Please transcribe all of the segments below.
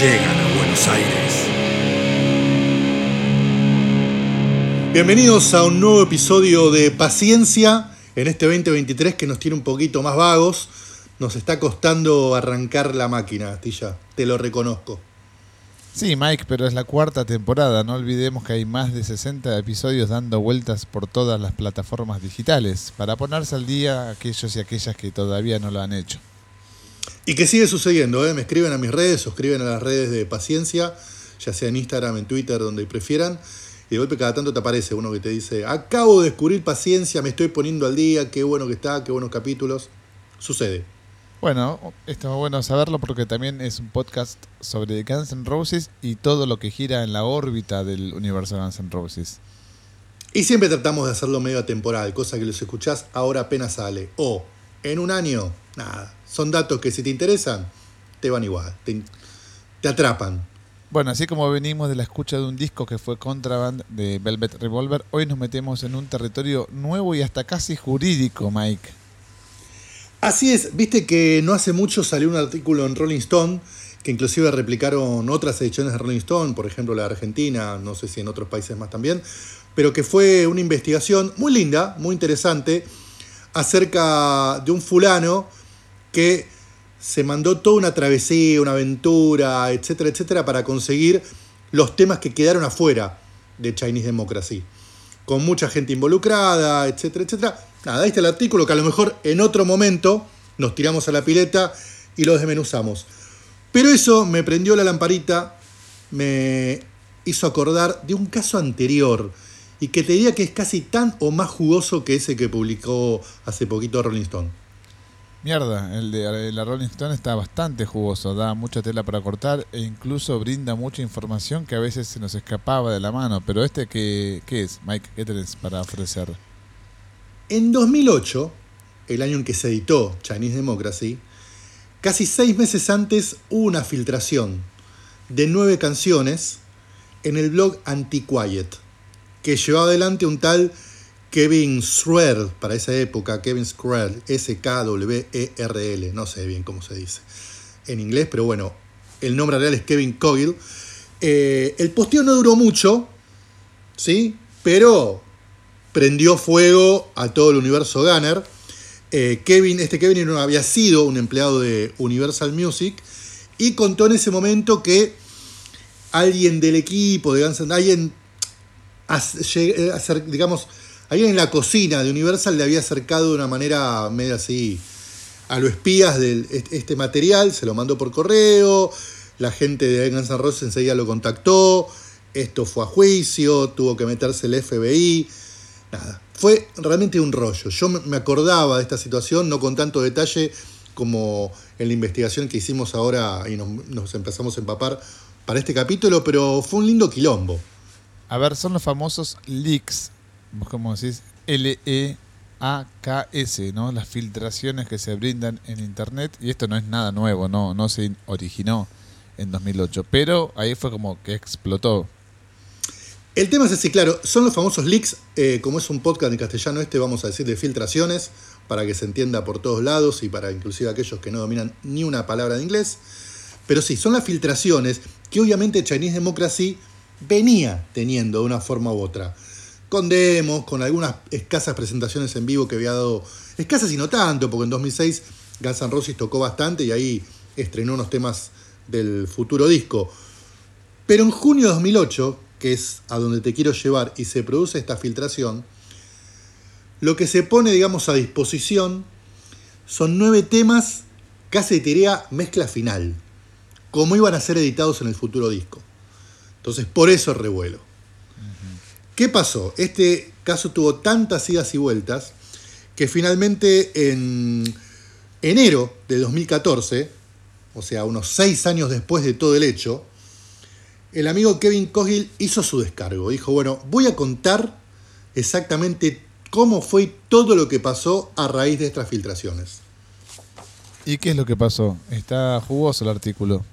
Llegan a Buenos Aires. Bienvenidos a un nuevo episodio de Paciencia en este 2023 que nos tiene un poquito más vagos. Nos está costando arrancar la máquina, Astilla. Te lo reconozco. Sí, Mike, pero es la cuarta temporada. No olvidemos que hay más de 60 episodios dando vueltas por todas las plataformas digitales para ponerse al día aquellos y aquellas que todavía no lo han hecho. Y que sigue sucediendo, ¿eh? Me escriben a mis redes, suscriben a las redes de Paciencia, ya sea en Instagram, en Twitter, donde prefieran. Y de golpe cada tanto te aparece uno que te dice, acabo de descubrir Paciencia, me estoy poniendo al día, qué bueno que está, qué buenos capítulos. Sucede. Bueno, está bueno saberlo porque también es un podcast sobre Guns N' Roses y todo lo que gira en la órbita del universo Guns N' Roses. Y siempre tratamos de hacerlo medio atemporal, cosa que los escuchás ahora apenas sale. O en un año, nada. Son datos que si te interesan, te van igual, te, te atrapan. Bueno, así como venimos de la escucha de un disco que fue Contraband de Velvet Revolver, hoy nos metemos en un territorio nuevo y hasta casi jurídico, Mike. Así es, viste que no hace mucho salió un artículo en Rolling Stone que inclusive replicaron otras ediciones de Rolling Stone, por ejemplo la de Argentina, no sé si en otros países más también, pero que fue una investigación muy linda, muy interesante, acerca de un fulano que se mandó toda una travesía, una aventura, etcétera, etcétera, para conseguir los temas que quedaron afuera de Chinese Democracy. Con mucha gente involucrada, etcétera, etcétera. Nada, ahí está el artículo que a lo mejor en otro momento nos tiramos a la pileta y lo desmenuzamos. Pero eso me prendió la lamparita, me hizo acordar de un caso anterior y que te diría que es casi tan o más jugoso que ese que publicó hace poquito Rolling Stone. Mierda, el de la Rolling Stone está bastante jugoso, da mucha tela para cortar e incluso brinda mucha información que a veces se nos escapaba de la mano. Pero este, ¿qué, qué es, Mike? ¿Qué tenés para ofrecer? En 2008, el año en que se editó Chinese Democracy, casi seis meses antes hubo una filtración de nueve canciones en el blog Antiquiet, que llevaba adelante un tal Kevin Squirrel, para esa época, Kevin Squirrel, S-K-W-E-R-L, no sé bien cómo se dice en inglés, pero bueno, el nombre real es Kevin Cogill. Eh, el posteo no duró mucho, ¿sí? Pero prendió fuego a todo el universo Gunner. Eh, Kevin, este Kevin había sido un empleado de Universal Music y contó en ese momento que alguien del equipo de Guns alguien, digamos, alguien en la cocina de Universal le había acercado de una manera medio así a los espías de este material, se lo mandó por correo, la gente de Guns N' enseguida lo contactó, esto fue a juicio, tuvo que meterse el FBI, nada, fue realmente un rollo. Yo me acordaba de esta situación, no con tanto detalle como en la investigación que hicimos ahora y nos, nos empezamos a empapar para este capítulo, pero fue un lindo quilombo. A ver, son los famosos leaks, vos como decís, L-E-A-K-S, ¿no? Las filtraciones que se brindan en Internet. Y esto no es nada nuevo, no, no se originó en 2008. Pero ahí fue como que explotó. El tema es así, claro, son los famosos leaks, eh, como es un podcast en castellano este, vamos a decir de filtraciones, para que se entienda por todos lados y para inclusive aquellos que no dominan ni una palabra de inglés. Pero sí, son las filtraciones que obviamente Chinese Democracy venía teniendo de una forma u otra. Con demos, con algunas escasas presentaciones en vivo que había dado, escasas y no tanto, porque en 2006 Guns N' Roses tocó bastante y ahí estrenó unos temas del futuro disco. Pero en junio de 2008, que es a donde te quiero llevar, y se produce esta filtración, lo que se pone, digamos, a disposición son nueve temas, casi diría mezcla final. cómo iban a ser editados en el futuro disco. Entonces, por eso el revuelo. ¿Qué pasó? Este caso tuvo tantas idas y vueltas que finalmente en enero de 2014, o sea, unos seis años después de todo el hecho, el amigo Kevin Cogill hizo su descargo. Dijo, bueno, voy a contar exactamente cómo fue todo lo que pasó a raíz de estas filtraciones. ¿Y qué es lo que pasó? Está jugoso el artículo.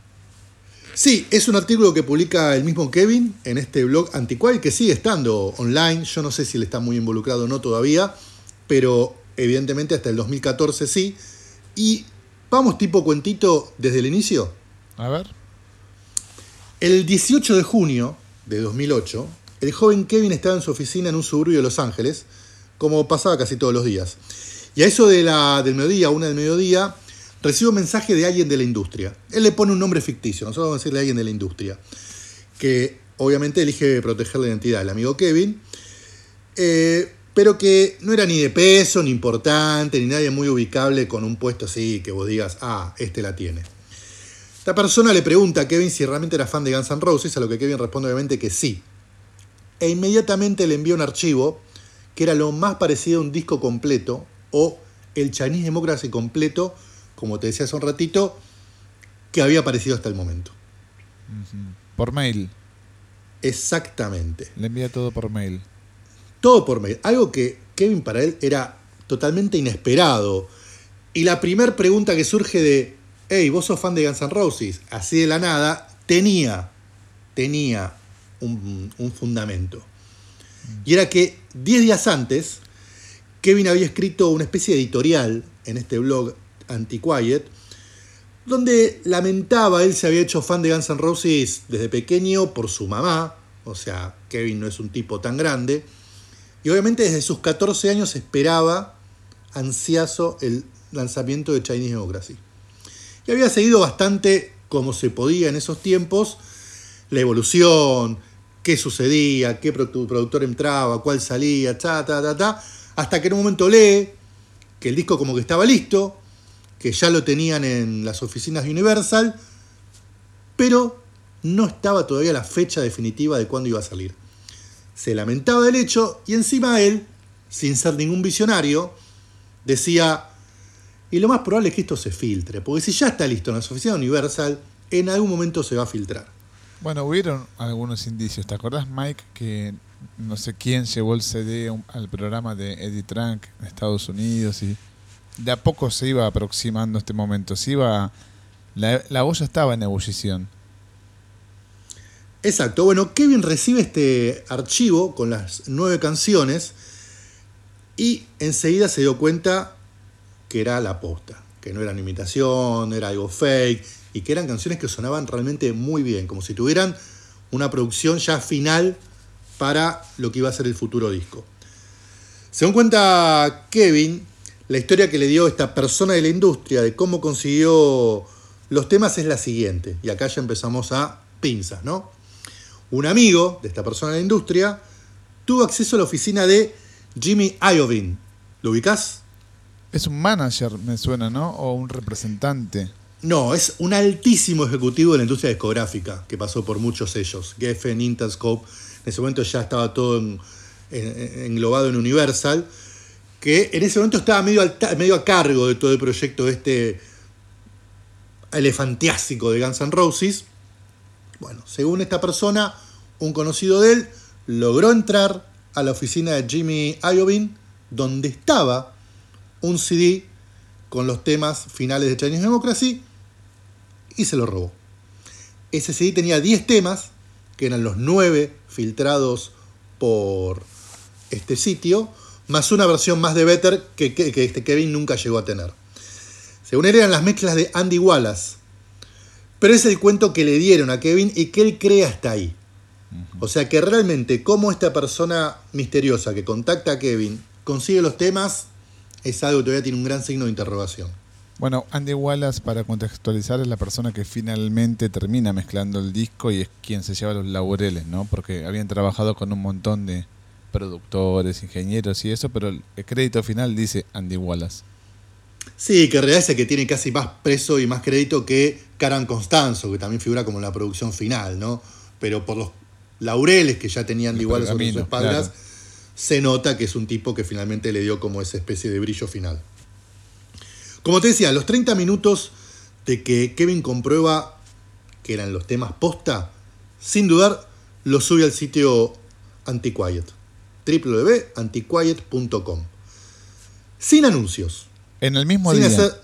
Sí, es un artículo que publica el mismo Kevin en este blog Anticual que sigue estando online. Yo no sé si él está muy involucrado o no todavía, pero evidentemente hasta el 2014 sí. Y vamos tipo cuentito desde el inicio. A ver. El 18 de junio de 2008, el joven Kevin estaba en su oficina en un suburbio de Los Ángeles, como pasaba casi todos los días. Y a eso de la, del mediodía, una del mediodía, recibe un mensaje de alguien de la industria. Él le pone un nombre ficticio, nosotros vamos a decirle a alguien de la industria, que obviamente elige proteger la identidad del amigo Kevin, eh, pero que no era ni de peso, ni importante, ni nadie muy ubicable con un puesto así que vos digas, ah, este la tiene. Esta persona le pregunta a Kevin si realmente era fan de Guns N' Roses, a lo que Kevin responde obviamente que sí. E inmediatamente le envía un archivo que era lo más parecido a un disco completo o el Chinese Democracy completo como te decía hace un ratito, que había aparecido hasta el momento. Por mail. Exactamente. Le envía todo por mail. Todo por mail. Algo que Kevin para él era totalmente inesperado. Y la primera pregunta que surge de, hey, vos sos fan de Guns N' Roses, así de la nada, tenía, tenía un, un fundamento. Y era que 10 días antes, Kevin había escrito una especie de editorial en este blog Anti-Quiet, donde lamentaba, él se había hecho fan de Guns N' Roses desde pequeño por su mamá, o sea, Kevin no es un tipo tan grande, y obviamente desde sus 14 años esperaba ansioso el lanzamiento de Chinese Democracy. Y había seguido bastante como se podía en esos tiempos, la evolución, qué sucedía, qué productor entraba, cuál salía, ta, ta, ta, ta, hasta que en un momento lee que el disco como que estaba listo, que ya lo tenían en las oficinas de Universal, pero no estaba todavía la fecha definitiva de cuándo iba a salir. Se lamentaba del hecho y encima él, sin ser ningún visionario, decía, y lo más probable es que esto se filtre, porque si ya está listo en las oficinas de Universal, en algún momento se va a filtrar. Bueno, hubieron algunos indicios. ¿Te acordás, Mike, que no sé quién llevó el CD al programa de Eddie Trunk en Estados Unidos y de a poco se iba aproximando este momento. Se iba, la, la olla estaba en ebullición. Exacto. Bueno, Kevin recibe este archivo con las nueve canciones y enseguida se dio cuenta que era la posta, que no era una imitación, era algo fake y que eran canciones que sonaban realmente muy bien, como si tuvieran una producción ya final para lo que iba a ser el futuro disco. Según cuenta Kevin, la historia que le dio esta persona de la industria de cómo consiguió los temas es la siguiente. Y acá ya empezamos a pinzas, ¿no? Un amigo de esta persona de la industria tuvo acceso a la oficina de Jimmy Iovine. ¿Lo ubicás? Es un manager, me suena, ¿no? O un representante. No, es un altísimo ejecutivo de la industria discográfica que pasó por muchos sellos. Geffen, Interscope. En ese momento ya estaba todo englobado en Universal que en ese momento estaba medio, medio a cargo de todo el proyecto este elefantiásico de Guns N' Roses. Bueno, según esta persona, un conocido de él logró entrar a la oficina de Jimmy Iovine, donde estaba un CD con los temas finales de Chinese Democracy, y se lo robó. Ese CD tenía 10 temas, que eran los 9 filtrados por este sitio, más una versión más de Better que, este Kevin nunca llegó a tener. Según él eran las mezclas de Andy Wallace, pero es el cuento que le dieron a Kevin y que él cree hasta ahí. O sea que realmente cómo esta persona misteriosa que contacta a Kevin consigue los temas es algo que todavía tiene un gran signo de interrogación. Bueno, Andy Wallace, para contextualizar, es la persona que finalmente termina mezclando el disco y es quien se lleva los laureles, ¿no? Porque habían trabajado con un montón de, productores, ingenieros y eso, pero el crédito final dice Andy Wallace. Sí, que en realidad es el que tiene casi más preso y más crédito que Karan Constanzo, que también figura como en la producción final, ¿no? Pero por los laureles que ya tenían El igual sobre sus espaldas, claro. se nota que es un tipo que finalmente le dio como esa especie de brillo final. Como te decía, los 30 minutos de que Kevin comprueba que eran los temas posta, sin dudar, los sube al sitio Antiquiet, www.antiquiet.com. Sin anuncios. En el mismo Sin día. hacer-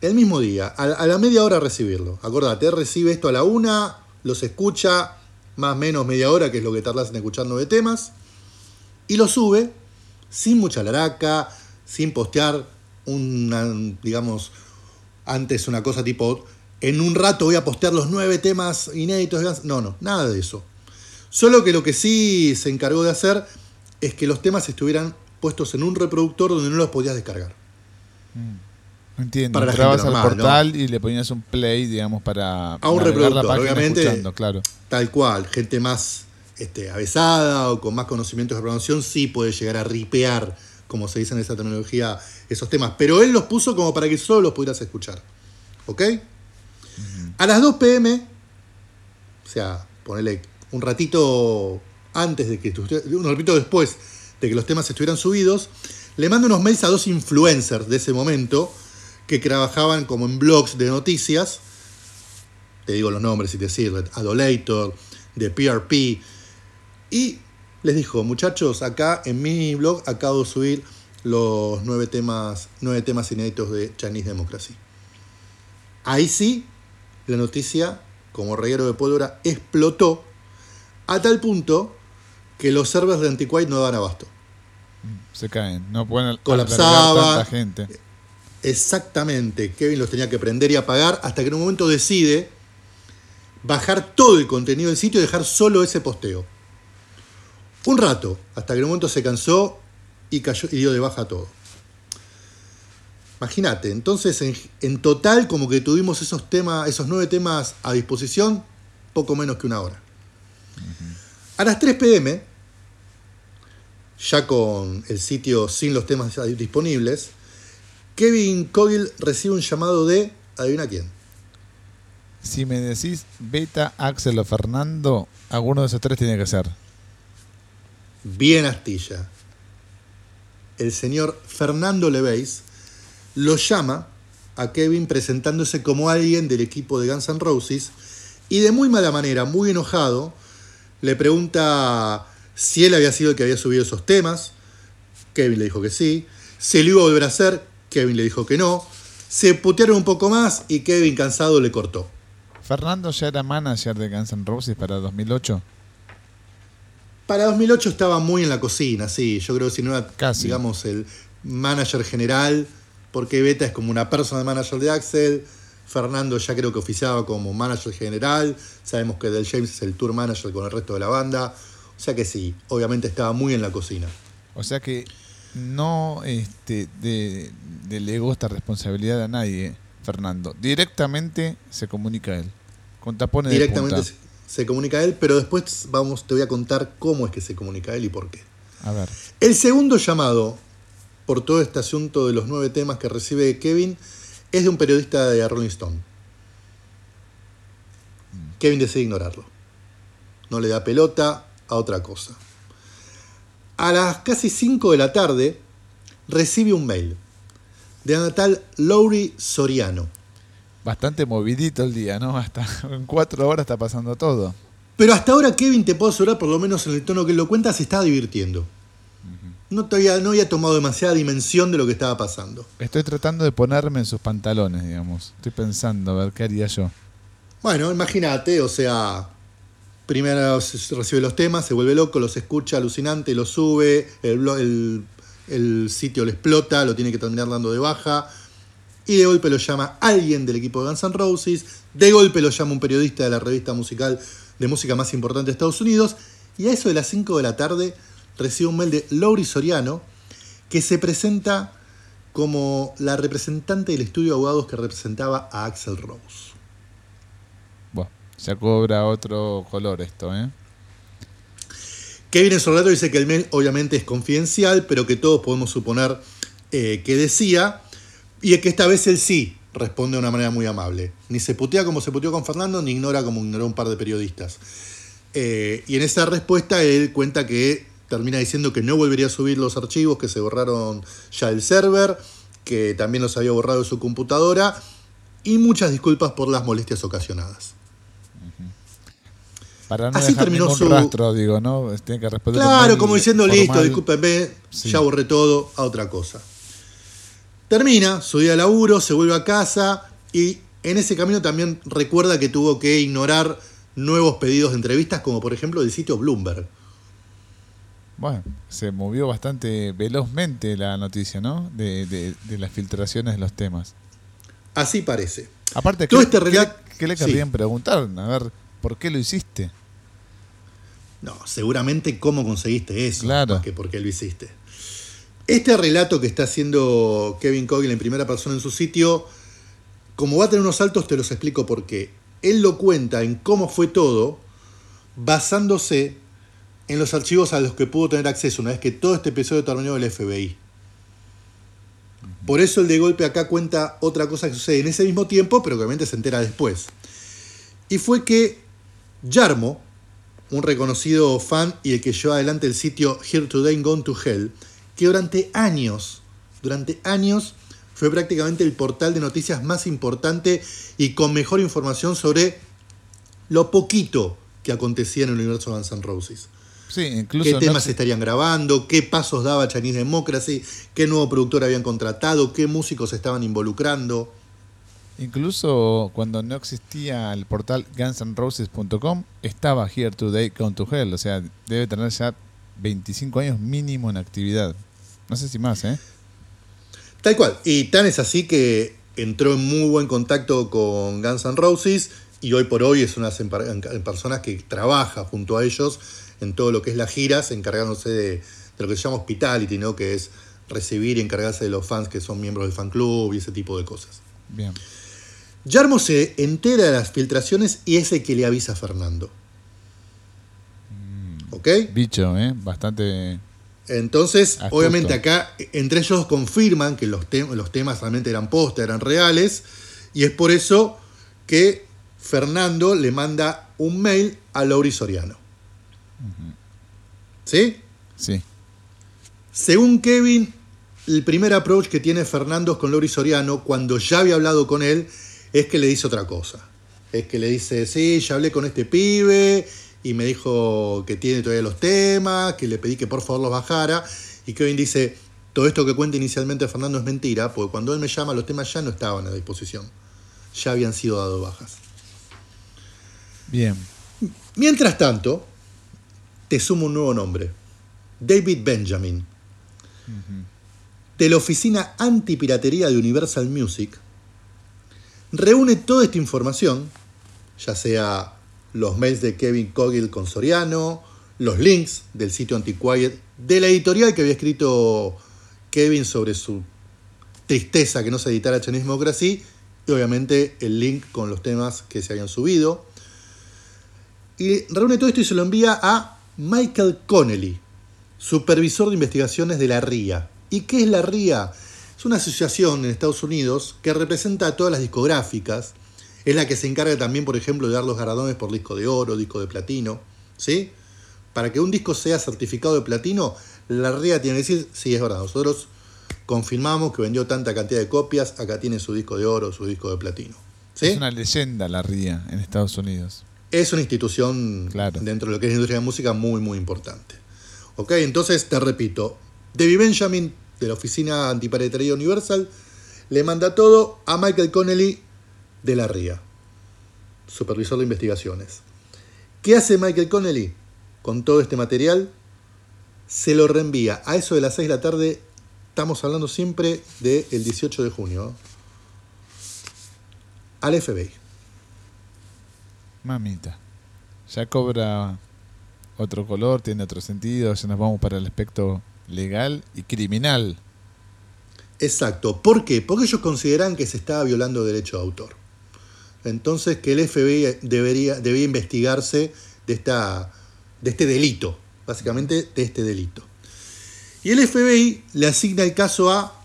el mismo día, a, a la media hora recibirlo. Acordate, recibe esto a la una, los escucha más o menos media hora, que es lo que tardas en escuchar nueve temas, y lo sube sin mucha laraca, sin postear una, digamos, antes una cosa tipo, en un rato voy a postear los nueve temas inéditos. No, no, nada de eso. Solo que lo que sí se encargó de hacer es que los temas estuvieran puestos en un reproductor donde no los podías descargar. No entiendo. para Entrabas al normal, portal y le ponías un play, digamos, para A un reproductor, la obviamente. claro. Tal cual, gente más este, avesada o con más conocimientos de programación sí puede llegar a ripear, como se dice en esa tecnología, esos temas. Pero él los puso como para que solo los pudieras escuchar. ¿Ok? A las 2 pm, o sea, ponele un ratito antes de que, un después de que los temas estuvieran subidos, le manda unos mails a dos influencers de ese momento que trabajaban como en blogs de noticias. Te digo los nombres si te sirven, Adolator, de PRP, y les dijo, muchachos, acá en mi blog acabo de subir los nueve temas, nueve temas inéditos de Chinese Democracy. Ahí sí, la noticia, como reguero de pólvora, explotó a tal punto que los servers de Antiquite no daban abasto. Se caen. No pueden Colapsaba. tanta gente. Exactamente, Kevin los tenía que prender y apagar hasta que en un momento decide bajar todo el contenido del sitio y dejar solo ese posteo. Un rato, hasta que en un momento se cansó y cayó y dio de baja todo. Imagínate, entonces en, en total como que tuvimos esos temas, esos nueve temas a disposición, poco menos que una hora. A las 3 pm, ya con el sitio sin los temas disponibles, Kevin Cogill recibe un llamado de, adivina quién, Si me decís Beta, Axel o Fernando, alguno de esos tres tiene que ser. bien astilla. El señor Fernando Leveis lo llama a Kevin presentándose como alguien del equipo de Guns N' Roses y de muy mala manera, muy enojado, le pregunta si él había sido el que había subido esos temas. Kevin le dijo que sí. Se lo iba a volver a hacer. Kevin le dijo que no. Se putearon un poco más y Kevin cansado le cortó. Fernando ya era manager de Guns N' Roses para 2008. Para 2008 estaba muy en la cocina, sí. Yo creo que si no era, Casi. digamos, el manager general, porque Beta es como una personal manager de Axel. Fernando ya creo que oficiaba como manager general. Sabemos que Del James es el tour manager con el resto de la banda. O sea que sí, obviamente estaba muy en la cocina. O sea que no este, de- delegó esta responsabilidad a nadie, Fernando. Directamente se comunica a él. Con tapones Directamente de se, punta. se comunica a él, pero después vamos, te voy a contar cómo es que se comunica a él y por qué. A ver. El segundo llamado por todo este asunto de los nueve temas que recibe Kevin es de un periodista de Rolling Stone. Kevin decide ignorarlo. No le da pelota a otra cosa. A las casi 5 de la tarde recibe un mail de la natal Lowry Soriano. Bastante movidito el día, ¿no? Hasta en cuatro horas está pasando todo. Pero hasta ahora Kevin, te puedo asegurar, por lo menos en el tono que lo cuenta, se estaba divirtiendo. No, todavía, no había tomado demasiada dimensión de lo que estaba pasando. Estoy tratando de ponerme en sus pantalones, digamos. Estoy pensando a ver qué haría yo. Bueno, imagínate, o sea, primero recibe los temas, se vuelve loco, los escucha alucinante, los sube, el, sitio le explota, lo tiene que terminar dando de baja, y de golpe lo llama alguien del equipo de Guns N' Roses, de golpe lo llama un periodista de la revista musical de música más importante de Estados Unidos, y a eso de las 5 de la tarde recibe un mail de Lowry Soriano, que se presenta como la representante del estudio de abogados que representaba a Axel Rose. Ya cobra otro color esto, ¿eh? Kevin en su relato dice que el mail obviamente es confidencial, pero que todos podemos suponer eh, que decía, Y que esta vez él sí responde de una manera muy amable. Ni se putea como se puteó con Fernando, ni ignora como ignoró un par de periodistas. Eh, y en esa respuesta él cuenta que termina diciendo que no volvería a subir los archivos que se borraron ya del server, que también los había borrado de su computadora y muchas disculpas por las molestias ocasionadas. Para no Así dejar terminó ningún su- rastro, digo, ¿no? Tiene que responder Claro, como diciendo, formal. listo, discúlpenme, Sí. ya borré todo, a otra cosa. Termina su día de laburo, se vuelve a casa y en ese camino también recuerda que tuvo que ignorar nuevos pedidos de entrevistas, como por ejemplo del sitio Bloomberg. Bueno, se movió bastante velozmente la noticia, ¿no? De, de- de las filtraciones de los temas. Así parece. Aparte, Todo ¿qué, este relato- qué le sí. querrían preguntar? A ver, ¿por qué lo hiciste? No, seguramente cómo conseguiste eso, Claro. más que por qué lo hiciste. Este relato que está haciendo Kevin Cogle en primera persona en su sitio, como va a tener unos saltos, te los explico por qué. Él lo cuenta en cómo fue todo, basándose en los archivos a los que pudo tener acceso una vez que todo este episodio terminó del FBI. Por eso el de golpe acá cuenta otra cosa que sucede en ese mismo tiempo, pero que obviamente se entera después. Y fue que Yarmo, un reconocido fan y el que lleva adelante el sitio Here Today Gone to Hell, que durante años, durante años, fue prácticamente el portal de noticias más importante y con mejor información sobre lo poquito que acontecía en el universo de Guns N' Roses. Sí, incluso ¿Qué no temas exi- estarían grabando? ¿Qué pasos daba Chinese Democracy? ¿Qué nuevo productor habían contratado? ¿Qué músicos estaban involucrando? Incluso cuando no existía el portal gunsandroses.com, estaba Here Today Gone to Hell. O sea, debe tener ya 25 años mínimo en actividad. No sé si más, ¿eh? Tal cual. Y tan es así que entró en muy buen contacto con Guns N' Roses y hoy por hoy es una personas que trabaja junto a ellos en todo lo que es las giras, encargándose de, de lo que se llama hospitality, ¿no? que es recibir y encargarse de los fans que son miembros del fan club y ese tipo de cosas. Bien. Yarmo se entera de las filtraciones y es el que le avisa a Fernando. ¿Ok? Bicho, ¿eh? Bastante... Entonces, Astuto. obviamente acá, entre ellos confirman que los, te- los temas realmente eran posta, eran reales, y es por eso que Fernando le manda un mail a Lauri Soriano. ¿Sí? Sí. Según Kevin, el primer approach que tiene Fernando con Lauri Soriano, cuando ya había hablado con él, es que le dice otra cosa. Es que le dice, sí, ya hablé con este pibe y me dijo que tiene todavía los temas, que le pedí que por favor los bajara. Y Kevin dice, todo esto que cuenta inicialmente Fernando es mentira, porque cuando él me llama los temas ya no estaban a disposición. Ya habían sido dados bajas. Bien. Mientras tanto, te sumo un nuevo nombre. David Benjamin. De la oficina antipiratería de Universal Music. Reúne toda esta información, ya sea los mails de Kevin Cogill con Soriano, los links del sitio Antiquiet, de la editorial que había escrito Kevin sobre su tristeza que no se editara Chinese Democracy, y obviamente el link con los temas que se habían subido y reúne todo esto y se lo envía a Michael Connelly, supervisor de investigaciones de la RIA. ¿Y qué es la RIA? Es una asociación en Estados Unidos que representa a todas las discográficas. Es la que se encarga también, por ejemplo, de dar los galardones por disco de oro, disco de platino. ¿Sí? Para que un disco sea certificado de platino, la RIA tiene que decir, sí, es verdad, nosotros confirmamos que vendió tanta cantidad de copias, acá tiene su disco de oro, su disco de platino. ¿Sí? Es una leyenda la RIA en Estados Unidos. es una institución Claro. dentro de lo que es la industria de música muy, muy importante. Ok, entonces te repito, David Benjamin de la oficina antipiratería Universal le manda todo a Michael Connelly de la RIA, supervisor de investigaciones. ¿Qué hace Michael Connelly con todo este material? Se lo reenvía a eso de las 6 de la tarde. Estamos hablando siempre del 18 de junio. ¿eh? Al FBI. Mamita. Ya cobra otro color, tiene otro sentido, ya nos vamos para el aspecto legal y criminal. Exacto. ¿Por qué? Porque ellos consideran que se estaba violando derecho de autor. Entonces que el FBI debería, debía investigarse de, esta, de este delito, básicamente de este delito. Y el FBI le asigna el caso a,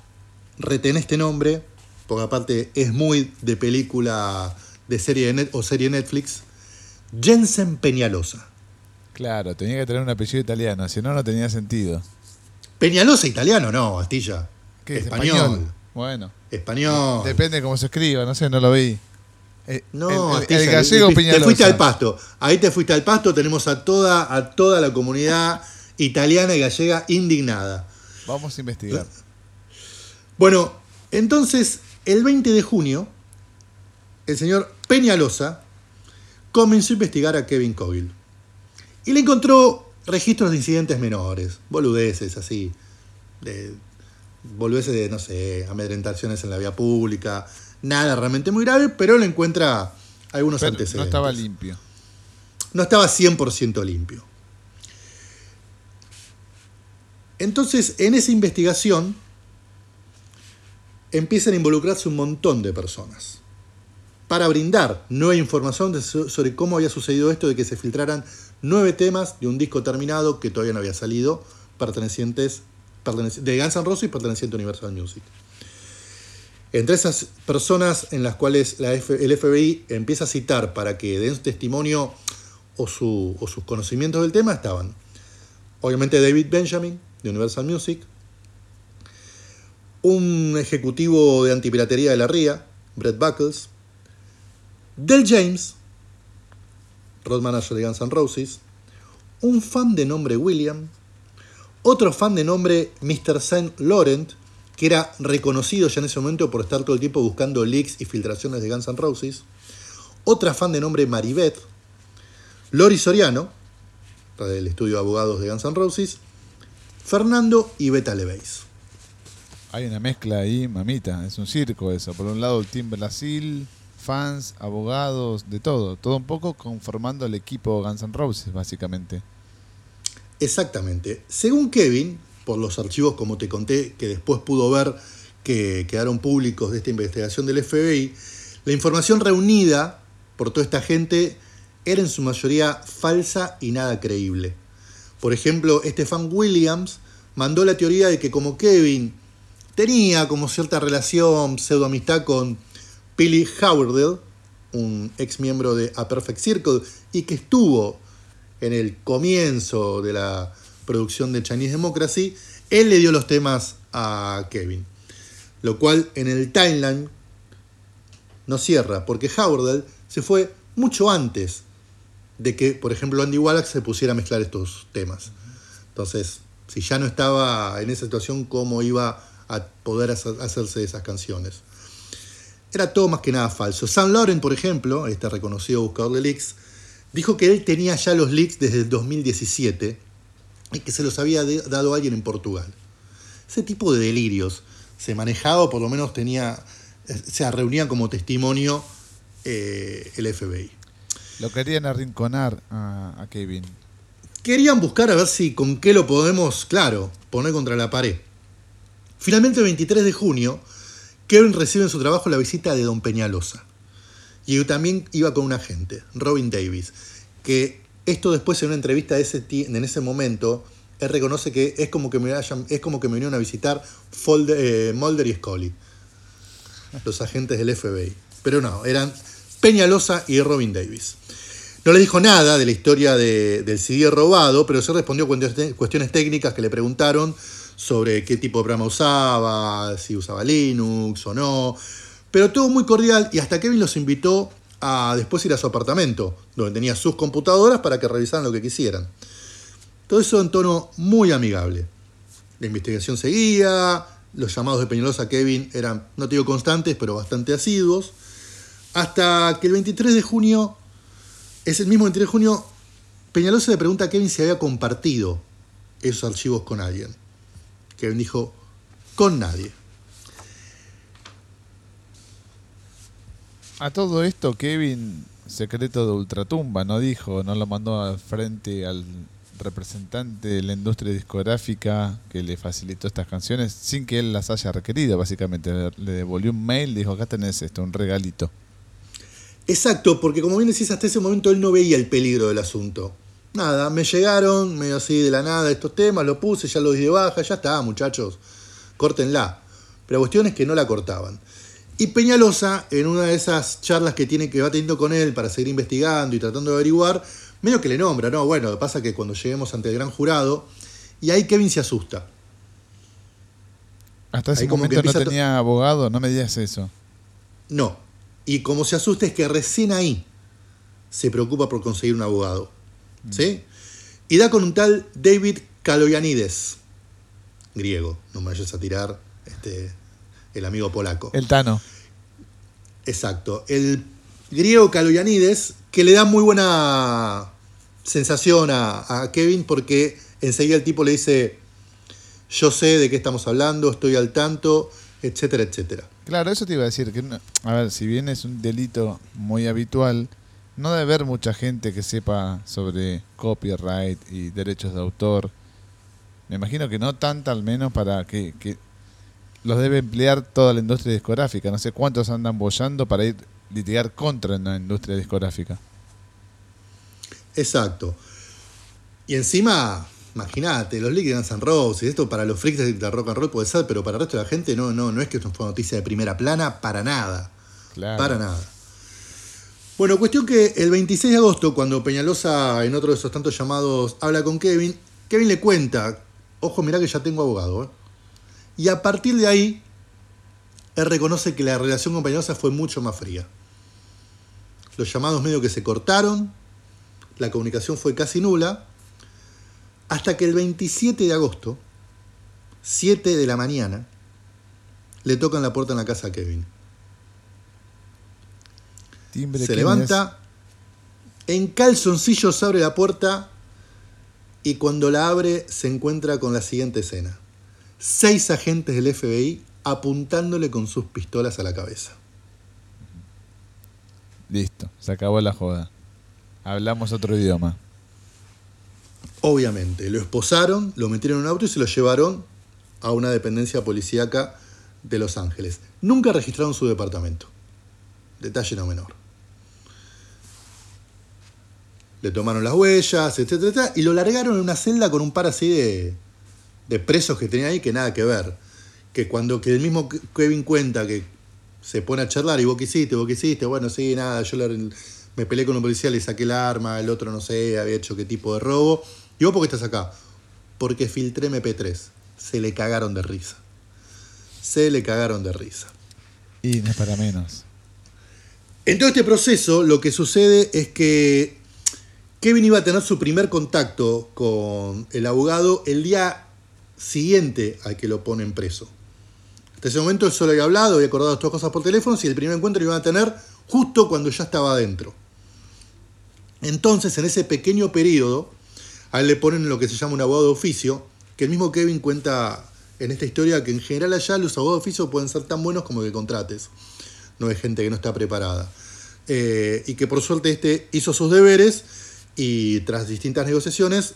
retén este nombre, porque aparte es muy de película de serie de net, o serie Netflix, Jensen Peñalosa. Claro, tenía que tener un apellido italiano, si no, no tenía sentido. Peñalosa italiano, no, Astilla. ¿Qué es? Español. Bueno, Español. depende de cómo se escriba, no sé, no lo vi. Eh, No, el, Astilla, el gallego te, te Peñalosa. fuiste al pasto. Ahí te fuiste al pasto, tenemos a toda, a toda la comunidad italiana y gallega indignada. Vamos a investigar. Bueno, entonces, el 20 de junio, el señor Peñalosa comenzó a investigar a Kevin Cogill. Y le encontró registros de incidentes menores, boludeces así, de boludeces de, no sé, amedrentaciones en la vía pública, nada realmente muy grave, pero le encuentra algunos Pero antecedentes. no estaba limpio. No estaba 100% limpio. Entonces, en esa investigación empiezan a involucrarse un montón de personas para brindar nueva información sobre cómo había sucedido esto de que se filtraran nueve temas de un disco terminado que todavía no había salido, pertenecientes perteneci- de Guns N' Roses perteneciente a Universal Music. Entre esas personas en las cuales la el FBI empieza a citar para que den testimonio o, su- o sus conocimientos del tema estaban, obviamente, David Benjamin, de Universal Music, un ejecutivo de antipiratería de la RIA, Brett Buckles, Del James, road manager de Guns N' Roses, un fan de nombre William, otro fan de nombre Mr. Saint Laurent, que era reconocido ya en ese momento por estar todo el tiempo buscando leaks y filtraciones de Guns N' Roses, otra fan de nombre Maribeth, Lori Soriano, del estudio de abogados de Guns N' Roses, Fernando y Beta Leveis. Hay una mezcla ahí, mamita, es un circo eso. Por un lado el Team Brasil, fans, abogados, de todo. Todo un poco conformando el equipo Guns N' Roses, básicamente. Exactamente. Según Kevin, por los archivos como te conté, que después pudo ver que quedaron públicos de esta investigación del FBI, la información reunida por toda esta gente era en su mayoría falsa y nada creíble. Por ejemplo, este fan Williams mandó la teoría de que como Kevin tenía como cierta relación, pseudo amistad con Billy Howardell, un ex miembro de A Perfect Circle, y que estuvo en el comienzo de la producción de Chinese Democracy, él le dio los temas a Kevin. Lo cual en el timeline no cierra, porque Howardell se fue mucho antes de que, por ejemplo, Andy Wallace se pusiera a mezclar estos temas. Entonces, si ya no estaba en esa situación, ¿cómo iba a poder hacer- hacerse esas canciones? Era todo más que nada falso. Sam Lauren, por ejemplo, este reconocido buscador de leaks, dijo que él tenía ya los leaks desde el 2017 y que se los había dado a alguien en Portugal. Ese tipo de delirios se manejaba, o por lo menos tenía, eh, se reunía como testimonio eh, el FBI. Lo querían arrinconar a, a Kevin. Querían buscar a ver si con qué lo podemos, claro, poner contra la pared. Finalmente, el 23 de junio, Kevin recibe en su trabajo la visita de Don Peñalosa. Y también iba con un agente, Robin Davis, que esto después en una entrevista de ese en ese momento, él reconoce que es como que me, hayan- es como que me a visitar eh, Mulder y Scully, los agentes del FBI. Pero no, eran Peñalosa y Robin Davis. No le dijo nada de la historia de- del CD robado, pero se respondió cuestiones técnicas que le preguntaron sobre qué tipo de programa usaba, si usaba Linux o no. Pero todo muy cordial y hasta Kevin los invitó a después ir a su apartamento, donde tenía sus computadoras para que revisaran lo que quisieran. Todo eso en tono muy amigable. La investigación seguía, los llamados de Peñalosa a Kevin eran, no te digo constantes, pero bastante asiduos. Hasta que el 23 de junio, es el mismo 23 de junio, Peñalosa le pregunta a Kevin si había compartido esos archivos con alguien. Kevin dijo, con nadie. A todo esto, Kevin, secreto de Ultratumba, no dijo, no lo mandó al frente al representante de la industria discográfica que le facilitó estas canciones sin que él las haya requerido, básicamente. Le, le devolvió un mail, dijo, acá tenés esto, un regalito. Exacto, porque como bien decís, hasta ese momento él no veía el peligro del asunto. Nada, me llegaron medio así de la nada estos temas, lo puse, ya lo di de baja, ya está, muchachos, córtenla. Pero la cuestión es que no la cortaban. Y Peñalosa, en una de esas charlas que tiene que va teniendo con él para seguir investigando y tratando de averiguar, medio que le nombra, ¿no? Bueno, lo que pasa es que cuando lleguemos ante el gran jurado, y ahí Kevin se asusta. Hasta ese Ahí como que momento no tenía abogado, no me digas eso. No. Y como se asusta es que recién ahí se preocupa por conseguir un abogado. ¿Sí? Y da con un tal David Kaloyanides, griego, no me vayas a tirar este, el amigo polaco. El Tano. Exacto. El griego Kaloyanides, que le da muy buena sensación a, a Kevin porque enseguida el tipo le dice, yo sé de qué estamos hablando, estoy al tanto, etcétera, etcétera. Claro, eso te iba a decir. que no- A ver, si bien es un delito muy habitual, no debe haber mucha gente que sepa sobre copyright y derechos de autor. Me imagino que no tanta al menos para que, que los debe emplear toda la industria discográfica. No sé cuántos andan bollando para ir litigar contra la industria discográfica. Exacto. Y encima, imagínate, los Liquid Guns Roses, esto para los freaks de rock and roll puede ser, pero para el resto de la gente no, no, no es que esto fue noticia de primera plana, para nada. Claro. Para nada. Bueno, cuestión que el 26 de agosto, cuando Peñalosa, en otro de esos tantos llamados, habla con Kevin, Kevin le cuenta, ojo, mirá que ya tengo abogado, ¿eh". Y a partir de ahí, él reconoce que la relación con Peñalosa fue mucho más fría. Los llamados medio que se cortaron, la comunicación fue casi nula, hasta que el 27 de agosto, 7 de la mañana, le tocan la puerta en la casa a Kevin. Timbre, Se ¿quién levanta, en calzoncillos abre la puerta y cuando la abre se encuentra con la siguiente escena. Seis agentes del FBI apuntándole con sus pistolas a la cabeza. es? Listo, se acabó la joda. Hablamos otro idioma. Obviamente, lo esposaron, lo metieron en un auto y se lo llevaron a una dependencia policíaca de Los Ángeles. Nunca registraron su departamento. Detalle no menor. Le tomaron las huellas, etcétera, etcétera, y lo largaron en una celda con un par así de, de presos que tenían ahí que nada que ver. Que cuando que el mismo Kevin cuenta que se pone a charlar y vos qué hiciste, vos qué hiciste, bueno, sí, nada, yo le- me peleé con un policía, le saqué el arma, el otro no sé, había hecho qué tipo de robo. ¿Y vos por qué estás acá? Porque filtré MP3. Se le cagaron de risa. Se le cagaron de risa. Y no es para menos. En todo este proceso, lo que sucede es que Kevin iba a tener su primer contacto con el abogado el día siguiente al que lo ponen preso. Hasta ese momento él solo había hablado, había acordado estas cosas por teléfono y el primer encuentro lo iban a tener justo cuando ya estaba adentro. Entonces, en ese pequeño periodo, a él le ponen lo que se llama un abogado de oficio, que el mismo Kevin cuenta en esta historia que en general allá los abogados de oficio pueden ser tan buenos como que contrates. No hay gente que no está preparada. Eh, y que por suerte este hizo sus deberes y tras distintas negociaciones,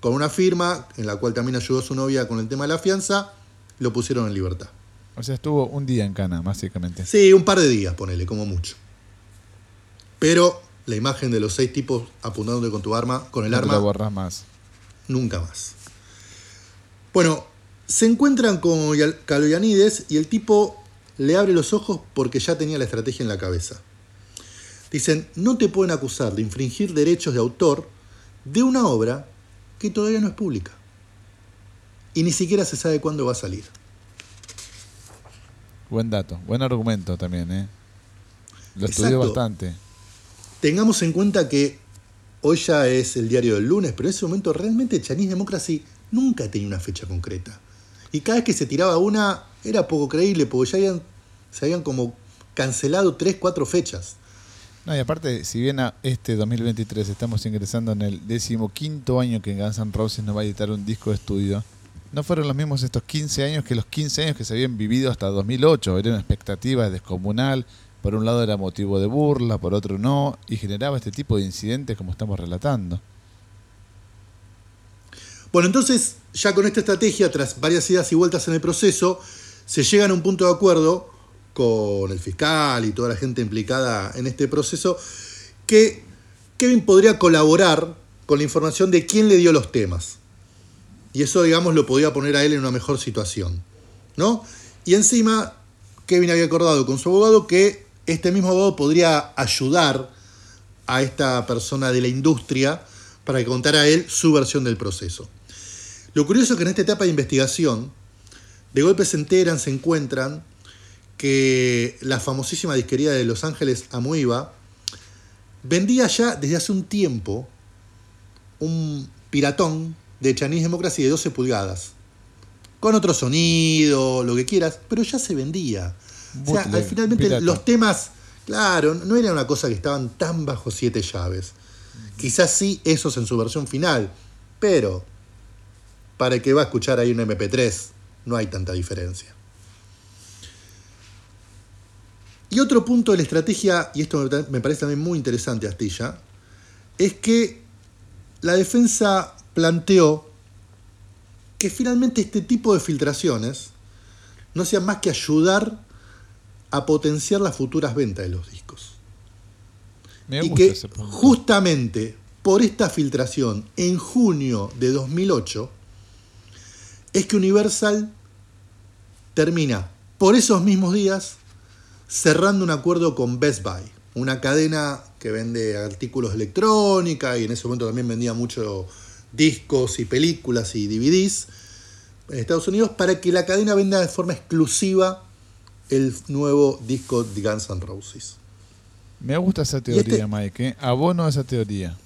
con una firma en la cual también ayudó a su novia con el tema de la fianza, lo pusieron en libertad. O sea, estuvo un día en Cana, básicamente. Sí, un par de días, ponele, como mucho. Pero la imagen de los seis tipos apuntándote con tu arma, con el no arma, lo borras más. nunca más. Bueno, se encuentran con Kaloyanides y el tipo le abre los ojos porque ya tenía la estrategia en la cabeza. Dicen, no te pueden acusar de infringir derechos de autor de una obra que todavía no es pública. Y ni siquiera se sabe cuándo va a salir. Buen dato, buen argumento también, ¿eh? Lo estudió Exacto. bastante. Tengamos en cuenta que hoy ya es el diario del lunes, pero en ese momento realmente Chinese Democracy nunca tenía una fecha concreta. Y cada vez que se tiraba una era poco creíble, porque ya habían, se habían como cancelado tres, cuatro fechas. No, y aparte, si bien a este 2023 estamos ingresando en el decimoquinto año que Guns N' Roses nos va a editar un disco de estudio, no fueron los mismos estos 15 años que los 15 años que se habían vivido hasta 2008. Era una expectativa descomunal. Por un lado era motivo de burla, por otro no, y generaba este tipo de incidentes como estamos relatando. Bueno, entonces, ya con esta estrategia, tras varias idas y vueltas en el proceso, se llegan a un punto de acuerdo con el fiscal y toda la gente implicada en este proceso, que Kevin podría colaborar con la información de quién le dio los temas. Y eso, digamos, lo podía poner a él en una mejor situación. ¿No? Y encima, Kevin había acordado con su abogado que este mismo abogado podría ayudar a esta persona de la industria para que contara a él su versión del proceso. Lo curioso es que en esta etapa de investigación, de golpe se enteran, se encuentran que la famosísima disquería de Los Ángeles, Amoiba, vendía ya desde hace un tiempo un piratón de Chinese Democracy de 12 pulgadas. Con otro sonido, lo que quieras, pero ya se vendía. o sea, Bootleg, finalmente pirata. los temas, claro, no era una cosa que estaban tan bajo siete llaves. Quizás sí esos en su versión final, pero para el que va a escuchar ahí un MP3 no hay tanta diferencia. Y otro punto de la estrategia, y esto me parece también muy interesante, Astilla, es que la defensa planteó que finalmente este tipo de filtraciones no sean más que ayudar a potenciar las futuras ventas de los discos. Me y gusta que ese punto. justamente por esta filtración en junio de 2008 es que Universal termina por esos mismos días cerrando un acuerdo con Best Buy, una cadena que vende artículos de electrónica y en ese momento también vendía mucho discos y películas y DVDs en Estados Unidos para que la cadena venda de forma exclusiva el nuevo disco de Guns N' Roses. Me gusta esa teoría, este- Mike. ¿eh? Abono a esa teoría.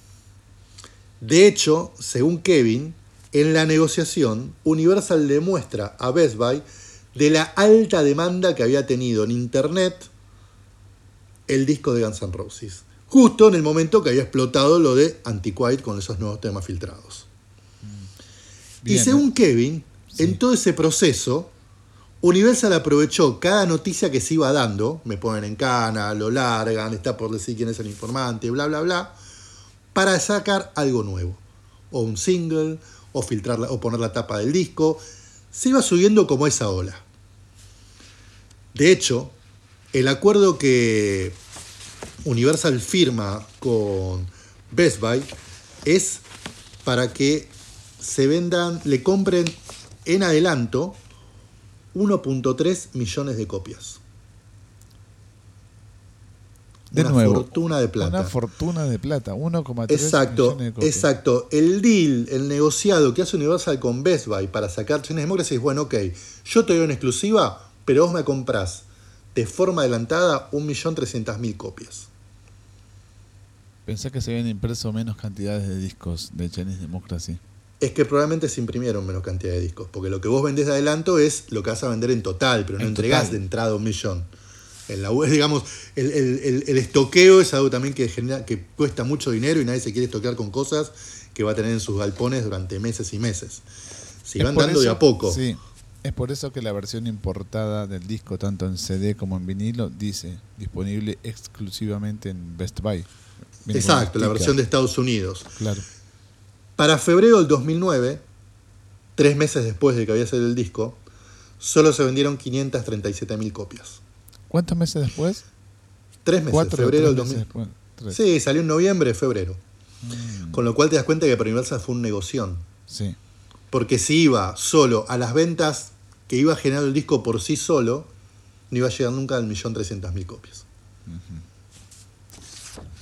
De hecho, según Kevin, en la negociación, Universal le muestra a Best Buy de la alta demanda que había tenido en Internet el disco de Guns N' Roses. Justo en el momento que había explotado lo de Antiquite con esos nuevos temas filtrados. y según Kevin, Sí. en todo ese proceso, Universal aprovechó cada noticia que se iba dando, me ponen en cana, lo largan, está por decir quién es el informante, bla, bla, bla, para sacar algo nuevo. O un single, o filtrar o poner la tapa del disco. Se iba subiendo como esa ola. De hecho, el acuerdo que Universal firma con Best Buy es para que se vendan, le compren en adelanto 1.3 millones de copias. De una nuevo, fortuna de plata. Una fortuna de plata. 1,3 Exacto, millones de copias. exacto. El deal, el negociado que hace Universal con Best Buy para sacar Chinese Democracy es, bueno, ok, yo te doy una exclusiva, pero vos me comprás de forma adelantada 1.300.000 copias. Pensé que se habían impreso menos cantidades de discos de Chinese Democracy. Es que probablemente se imprimieron menos cantidad de discos, porque lo que vos vendés de adelanto es lo que vas a vender en total, pero no En entregás total. de entrada un millón. En la web, digamos, el, el- el- el estoqueo es algo también que, genera, que cuesta mucho dinero y nadie se quiere estoquear con cosas que va a tener en sus galpones durante meses y meses. Si Es van dando de eso- a poco. Sí, es por eso que la versión importada del disco, tanto en CD como en vinilo, dice disponible exclusivamente en Best Buy. Viene Exacto, la versión de Estados Unidos. Claro. Para febrero del 2009, tres meses después de que había salido el disco, solo se vendieron 537.000 copias. ¿Cuántos meses después? Tres meses, Cuatro febrero del meses 2000. después. Tres. Sí, salió en noviembre, febrero. Mm, Con lo cual te das cuenta que para Universal fue un negoción. sí. Porque si iba solo a las ventas que iba a generar el disco por sí solo, no iba a llegar nunca al millón trescientas mil copias.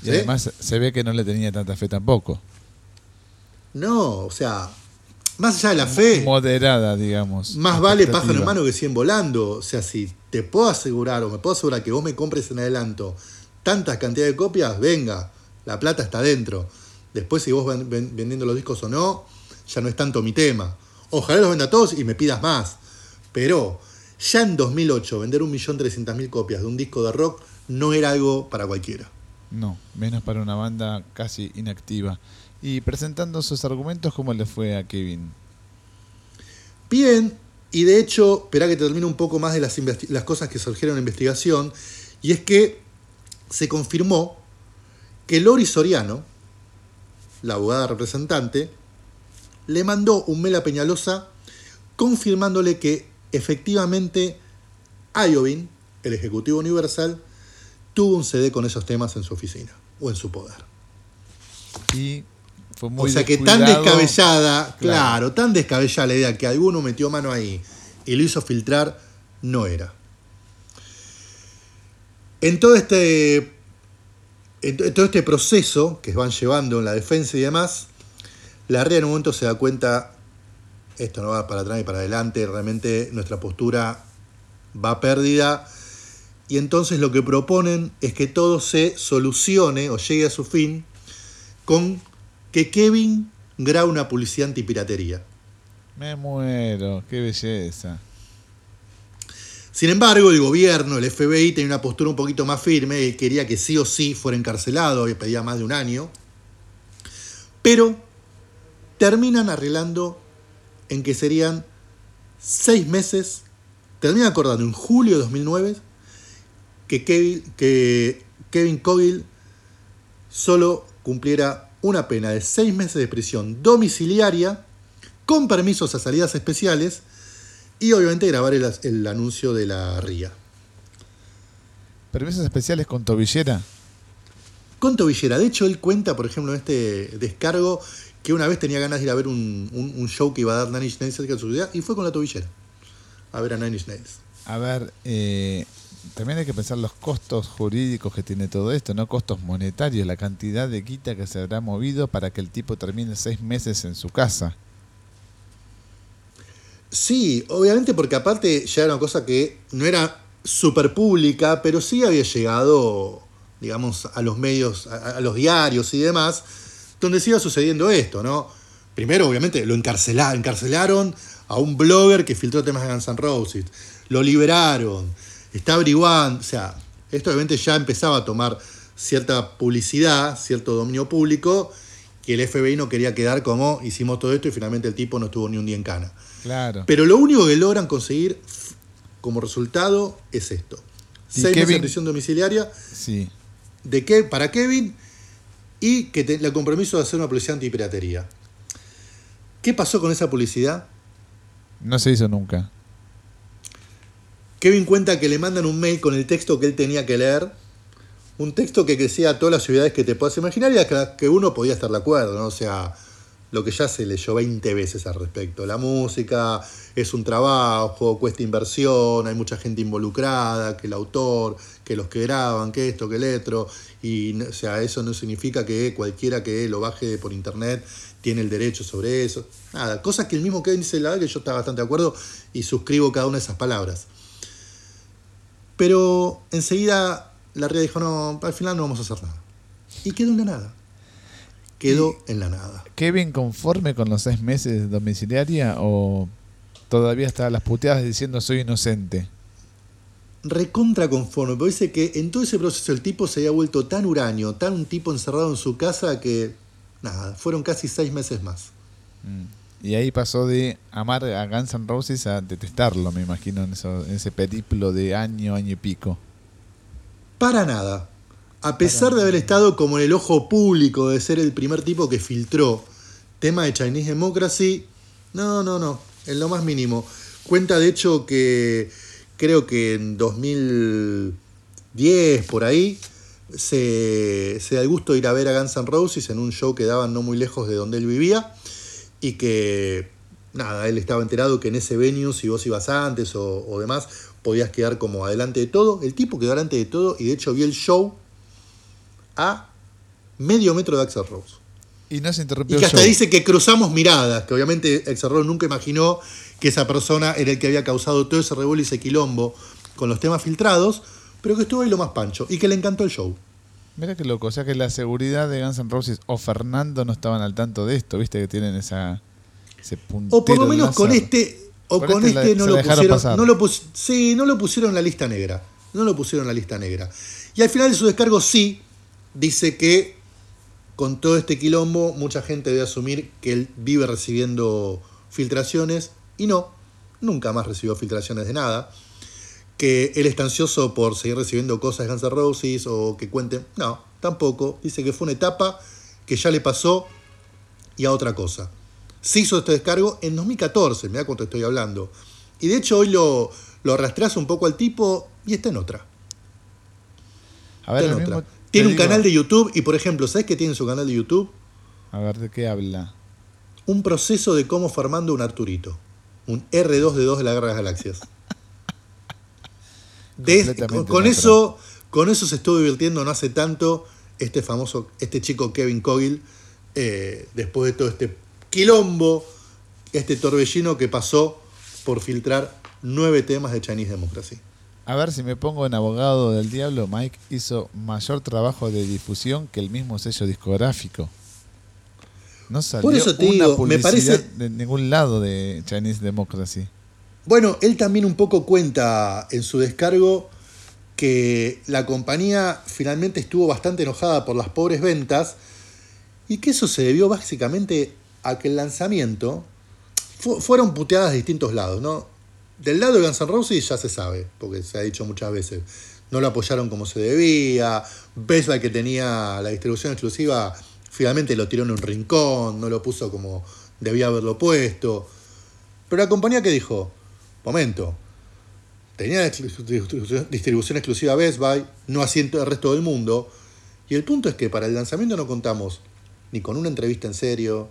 Y ¿Sí? además se ve que no le tenía tanta fe tampoco. No, o sea, más allá de la fe, Moderada, digamos. más vale pájaro en mano que 100 volando. O sea, si te puedo asegurar o me puedo asegurar que vos me compres en adelanto tantas cantidades de copias, venga, la plata está dentro. Después si vos ven- ven- vendiendo los discos o no, ya no es tanto mi tema. Ojalá los venda todos y me pidas más. Pero ya en 2008 vender 1.300.000 copias de un disco de rock no era algo para cualquiera. No, menos para una banda casi inactiva. Y presentando sus argumentos, ¿cómo le fue a Kevin? Bien, y de hecho, espera que termine un poco más de las, cosas que surgieron en la investigación, y es que se confirmó que Lori Soriano, la abogada representante, le mandó un mail a Peñalosa confirmándole que efectivamente Iovine, el ejecutivo universal, tuvo un CD con esos temas en su oficina o en su poder. Y fue muy o sea que tan descabellada, claro. tan descabellada la idea que alguno metió mano ahí y lo hizo filtrar, no era. En todo este. En todo este proceso que van llevando en la defensa y demás, la RIA en un momento se da cuenta, esto no va para atrás ni para adelante, realmente nuestra postura va a pérdida. Y entonces lo que proponen es que todo se solucione o llegue a su fin con que Kevin grabe una publicidad antipiratería. Me muero, qué belleza. Sin embargo, el gobierno, el FBI, tenía una postura un poquito más firme y quería que sí o sí fuera encarcelado y pedía más de un año. Pero terminan arreglando en que serían seis meses, terminan acordando en julio de 2009 que Kevin, que Kevin Cogill solo cumpliera una pena de seis meses de prisión domiciliaria con permisos a salidas especiales y obviamente grabar el, el anuncio de la RIA. ¿Permisos especiales con tobillera? Con tobillera. De hecho, él cuenta, por ejemplo, en este descargo, que una vez tenía ganas de ir a ver un, show que iba a dar Nine Inch Nails cerca de su ciudad y fue con la tobillera a ver a Nine Inch Nails. A ver, eh, también hay que pensar los costos jurídicos que tiene todo esto, no costos monetarios, la cantidad de quita que se habrá movido para que el tipo termine seis meses en su casa. Sí, obviamente porque aparte ya era una cosa que no era súper pública, pero sí había llegado, digamos, a los medios, a, los diarios y demás, donde se iba sucediendo esto, ¿no? Primero, obviamente, lo encarcelaron, encarcelaron a un blogger que filtró temas de Guns N' Roses, lo liberaron, está averiguando, o sea, esto obviamente ya empezaba a tomar cierta publicidad, cierto dominio público, que el FBI no quería quedar como hicimos todo esto y finalmente el tipo no estuvo ni un día en cana. Pero lo único que logran conseguir como resultado es esto. Seis meses de prisión domiciliaria sí. de que, para Kevin y que el compromiso de hacer una publicidad antipiratería. ¿Qué pasó con esa publicidad? No se hizo nunca. Kevin cuenta que le mandan un mail con el texto que él tenía que leer. Un texto que decía a todas las ciudades que te puedas imaginar y a que uno podía estar de acuerdo, ¿no? O sea, lo que ya se leyó 20 veces al respecto. La música es un trabajo, cuesta inversión, hay mucha gente involucrada, que el autor, que los que graban, que esto, que el otro, y sea, eso no significa que cualquiera que lo baje por internet tiene el derecho sobre eso. Nada, cosas que el mismo Kevin dice, la verdad que yo estaba bastante de acuerdo y suscribo cada una de esas palabras. Pero enseguida la RIA dijo, no, al final no vamos a hacer nada. Y quedó en la nada quedó en la nada. ¿Kevin conforme con los seis meses de domiciliaria o todavía está a las puteadas diciendo soy inocente? Recontra conforme, pero dice que en todo ese proceso el tipo se había vuelto tan uranio, tan un tipo encerrado en su casa que, nada, fueron casi seis meses más. Mm. Y ahí pasó de amar a Guns N' Roses a detestarlo, me imagino, en, en ese periplo de año, año y pico. Para nada. A pesar de haber estado como en el ojo público de ser el primer tipo que filtró tema de Chinese Democracy, no, no, no, en lo más mínimo. Cuenta de hecho que creo que en 2010, por ahí, se, se da el gusto de ir a ver a Guns N' Roses en un show que daban no muy lejos de donde él vivía y que, nada, él estaba enterado que en ese venue, si vos ibas antes o, o demás, podías quedar como adelante de todo. El tipo quedó adelante de todo y de hecho vi el show a medio metro de Axel Rose. Y no se interrumpió. Y que hasta dice que cruzamos miradas, que obviamente Axel Rose nunca imaginó que esa persona era el que había causado todo ese revuelo y ese quilombo con los temas filtrados, pero que estuvo ahí lo más pancho y que le encantó el show. Mira qué loco, o sea que la seguridad de Guns N' Roses o Fernando no estaban al tanto de esto, viste que tienen esa ese O por lo menos con este o con, este, este no, lo pusieron, no lo sí, no lo pusieron en la lista negra. No lo pusieron en la lista negra. Y al final de su descargo sí, dice que con todo este quilombo mucha gente debe asumir que él vive recibiendo filtraciones y no, nunca más recibió filtraciones de nada. Que él está ansioso por seguir recibiendo cosas de Guns N' Roses o que cuenten. No, tampoco. Dice que fue una etapa que ya le pasó y a otra cosa. Se hizo este descargo en 2014, me da cuánto estoy hablando. Y de hecho hoy lo, lo arrastras un poco al tipo y está en otra. A ver, en otra. Tiene un canal de YouTube y, por ejemplo, ¿sabes qué tiene su canal de YouTube? A ver, ¿de qué habla? Un proceso de cómo formando un Arturito. Un R2D2 de la Guerra de las Galaxias. con, eso, Con eso se estuvo divirtiendo no hace tanto este famoso, este chico Kevin Cogill, eh, después de todo este quilombo, este torbellino que pasó por filtrar nueve temas de Chinese Democracy. A ver si me pongo en abogado del diablo, Mike hizo mayor trabajo de difusión que el mismo sello discográfico. No salió Por eso te una digo, me publicidad parece- de ningún lado de Chinese Democracy. Bueno, él también un poco cuenta en su descargo que la compañía finalmente estuvo bastante enojada por las pobres ventas y que eso se debió básicamente a que el lanzamiento fu- fueron puteadas de distintos lados, ¿no? Del lado de Guns N' Roses ya se sabe, porque se ha dicho muchas veces. No lo apoyaron como se debía. Buy que tenía la distribución exclusiva finalmente lo tiró en un rincón, no lo puso como debía haberlo puesto. Pero la compañía que dijo, momento, tenía distribución exclusiva Best Buy, no así en el resto del mundo. Y el punto es que para el lanzamiento no contamos ni con una entrevista en serio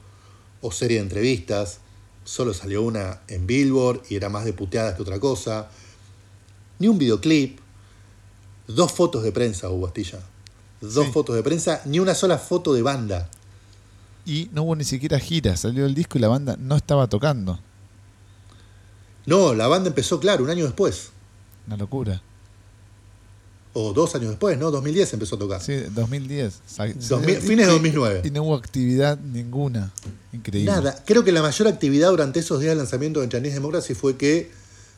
o serie de entrevistas. Solo salió una en Billboard y era más de puteadas que otra cosa. Ni un videoclip. Dos fotos de prensa hubo, Astilla. Dos Sí. fotos de prensa, ni una sola foto de banda. Y no hubo ni siquiera gira, salió el disco y la banda no estaba tocando. No, la banda empezó, claro, un año después. Una locura. O dos años después, ¿no? 2010 empezó a tocar. Sí, 2010. Sa- 2000 fines de 2009. Y no hubo actividad ninguna. Increíble. Nada. Creo que la mayor actividad durante esos días de lanzamiento de Chinese Democracy fue que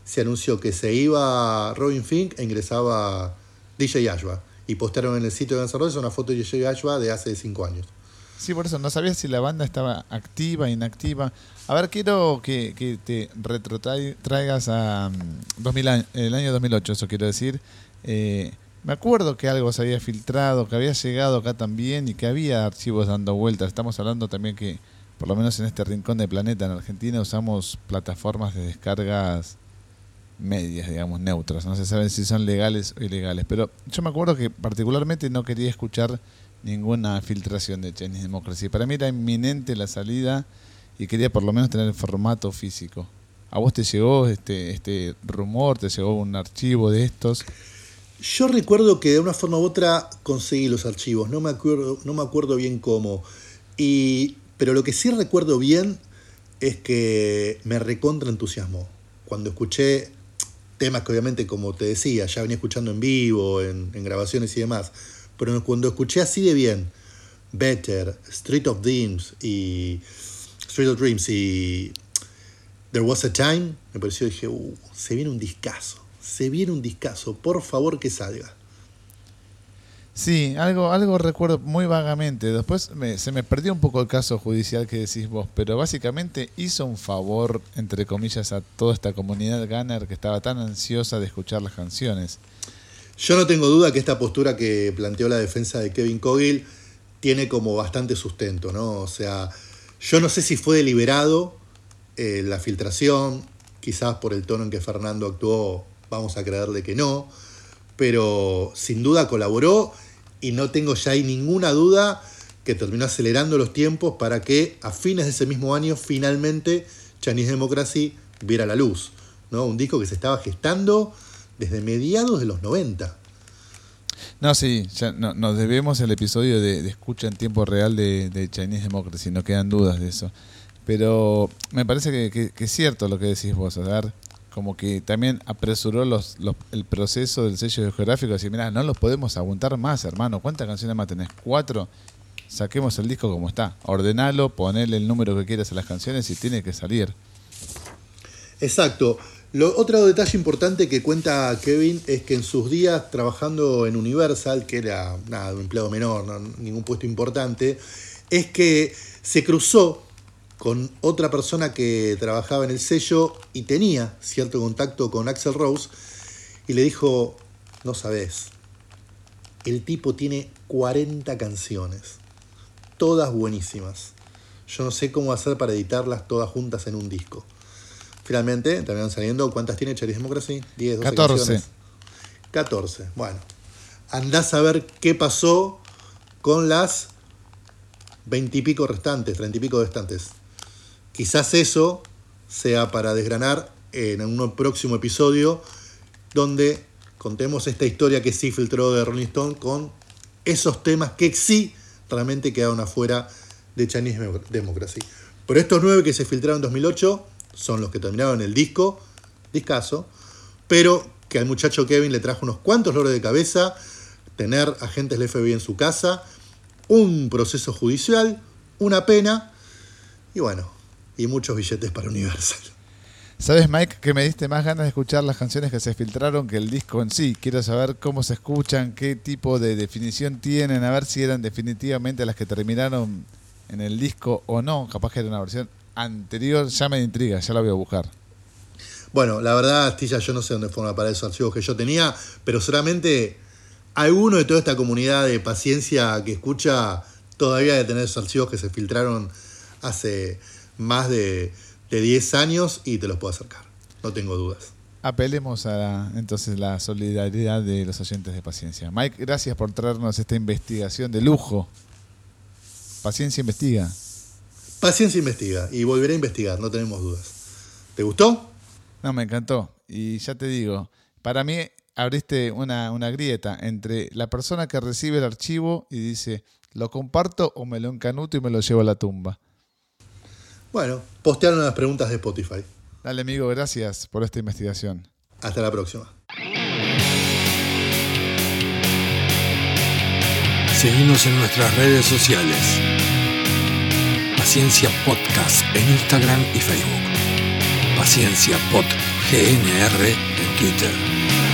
se anunció que se iba Robin Fink e ingresaba DJ Ashba. Y postearon en el sitio de Guns N' Roses una foto de DJ Ashba de hace cinco años. Sí, por eso no sabía si la banda estaba activa, inactiva. A ver, quiero que, que te retrotraigas a mm, 2000 año- el año 2008, eso quiero decir. Eh, me acuerdo que algo se había filtrado, que había llegado acá también y que había archivos dando vueltas. Estamos hablando también que, por lo menos en este rincón del planeta, en Argentina, usamos plataformas de descargas medias, digamos, neutras. No se saben si son legales o ilegales. Pero yo me acuerdo que particularmente no quería escuchar ninguna filtración de Chinese Democracy. Para mí era inminente la salida y quería por lo menos tener el formato físico. ¿A vos te llegó este, este rumor? ¿Te llegó un archivo de estos? Yo recuerdo que de una forma u otra conseguí los archivos, no me acuerdo, no me acuerdo bien cómo. Y, pero lo que sí recuerdo bien es que me recontra entusiasmó. Cuando escuché temas que obviamente, como te decía, ya venía escuchando en vivo, en, grabaciones y demás, pero cuando escuché así de bien Better, Street of Dreams y Street of Dreams y There Was a Time, me pareció, dije, uh, se viene un discazo, se viene un discazo, por favor que salga. Sí, algo, algo recuerdo muy vagamente. Después me- se me perdió un poco el caso judicial que decís vos, pero básicamente hizo un favor, entre comillas, a toda esta comunidad Gunner que estaba tan ansiosa de escuchar las canciones. Yo no tengo duda que esta postura que planteó la defensa de Kevin Cogill tiene como bastante sustento, ¿no? O sea, yo no sé si fue deliberado eh, la filtración, quizás por el tono en que Fernando actuó, vamos a creerle que no, pero sin duda colaboró y no tengo ya ahí ninguna duda que terminó acelerando los tiempos para que a fines de ese mismo año finalmente Chinese Democracy viera la luz, ¿no? Un disco que se estaba gestando desde mediados de los 90. No, sí, ya no- nos debemos el episodio de, escucha en tiempo real de, de Chinese Democracy, no quedan dudas de eso. Pero me parece que, que- que es cierto lo que decís vos, a ver, como que también apresuró el proceso del sello geográfico, decir, mira, no los podemos aguantar más, hermano, ¿cuántas canciones más tenés? Cuatro, saquemos el disco como está, ordenalo, ponele el número que quieras a las canciones y tiene que salir. Exacto. Otro detalle importante que cuenta Kevin es que en sus días trabajando en Universal, que era nada, un empleado menor, no- ningún puesto importante, es que se cruzó con otra persona que trabajaba en el sello y tenía cierto contacto con Axel Rose y le dijo, no sabes, el tipo tiene 40 canciones, todas buenísimas. Yo no sé cómo hacer para editarlas todas juntas en un disco. Finalmente terminaron saliendo. ¿Cuántas tiene Chinese Democracy? 10, 12 14. canciones. 14. Bueno. Andás a ver qué pasó con las 20 y pico restantes, 30 y pico restantes. Quizás eso sea para desgranar en un próximo episodio donde contemos esta historia que sí filtró de Rolling Stone con esos temas que sí realmente quedaron afuera de Chinese Democracy. Pero estos nueve que se filtraron en 2008 son los que terminaron el disco, discaso, pero que al muchacho Kevin le trajo unos cuantos lores de cabeza, tener agentes del FBI en su casa, un proceso judicial, una pena y bueno, y muchos billetes para Universal. ¿Sabes, Mike, que me diste más ganas de escuchar las canciones que se filtraron que el disco en sí? Quiero saber cómo se escuchan, qué tipo de definición tienen, a ver si eran definitivamente las que terminaron en el disco o no. Capaz que era una versión anterior, ya me intriga, ya la voy a buscar. Bueno, la verdad, Astilla, yo no sé dónde fueron para esos archivos que yo tenía, pero seguramente alguno de toda esta comunidad de paciencia que escucha todavía de tener esos archivos que se filtraron hace más de de 10 años y te los puedo acercar, no tengo dudas. Apelemos a entonces la solidaridad de los oyentes de Paciencia. Mike, gracias por traernos esta investigación de lujo. Paciencia investiga. Paciencia investiga y volveré a investigar, no tenemos dudas. ¿Te gustó? No, me encantó. Y ya te digo, para mí abriste una, una grieta entre la persona que recibe el archivo y dice, ¿lo comparto o me lo encanuto y me lo llevo a la tumba? Bueno, postearon las preguntas de Spotify. Dale, amigo, gracias por esta investigación. Hasta la próxima. Seguimos en nuestras redes sociales. Paciencia Podcast en Instagram y Facebook. Paciencia Pod GNR en Twitter.